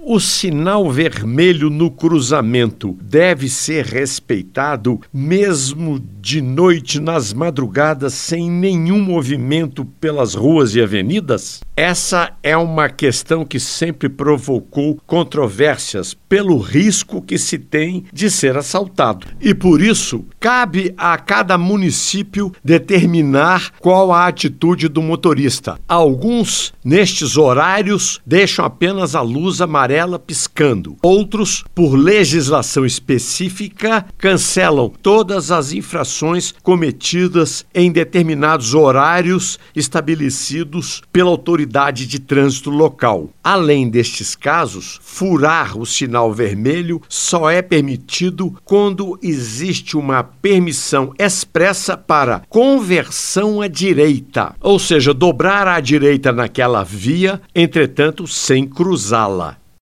O sinal vermelho no cruzamento deve ser respeitado mesmo de noite nas madrugadas sem nenhum movimento pelas ruas e avenidas? Essa é uma questão que sempre provocou controvérsias pelo risco que se tem de ser assaltado. E por isso, cabe a cada município determinar qual a atitude do motorista. Alguns, nestes horários, deixam apenas a luz amarela piscando. Outros, por legislação específica, cancelam todas as infrações cometidas em determinados horários estabelecidos pela autoridade de trânsito local. Além destes casos, furar o sinal vermelho só é permitido quando existe uma permissão expressa para conversão à direita, ou seja, dobrar à direita naquela via, entretanto sem cruzá-la.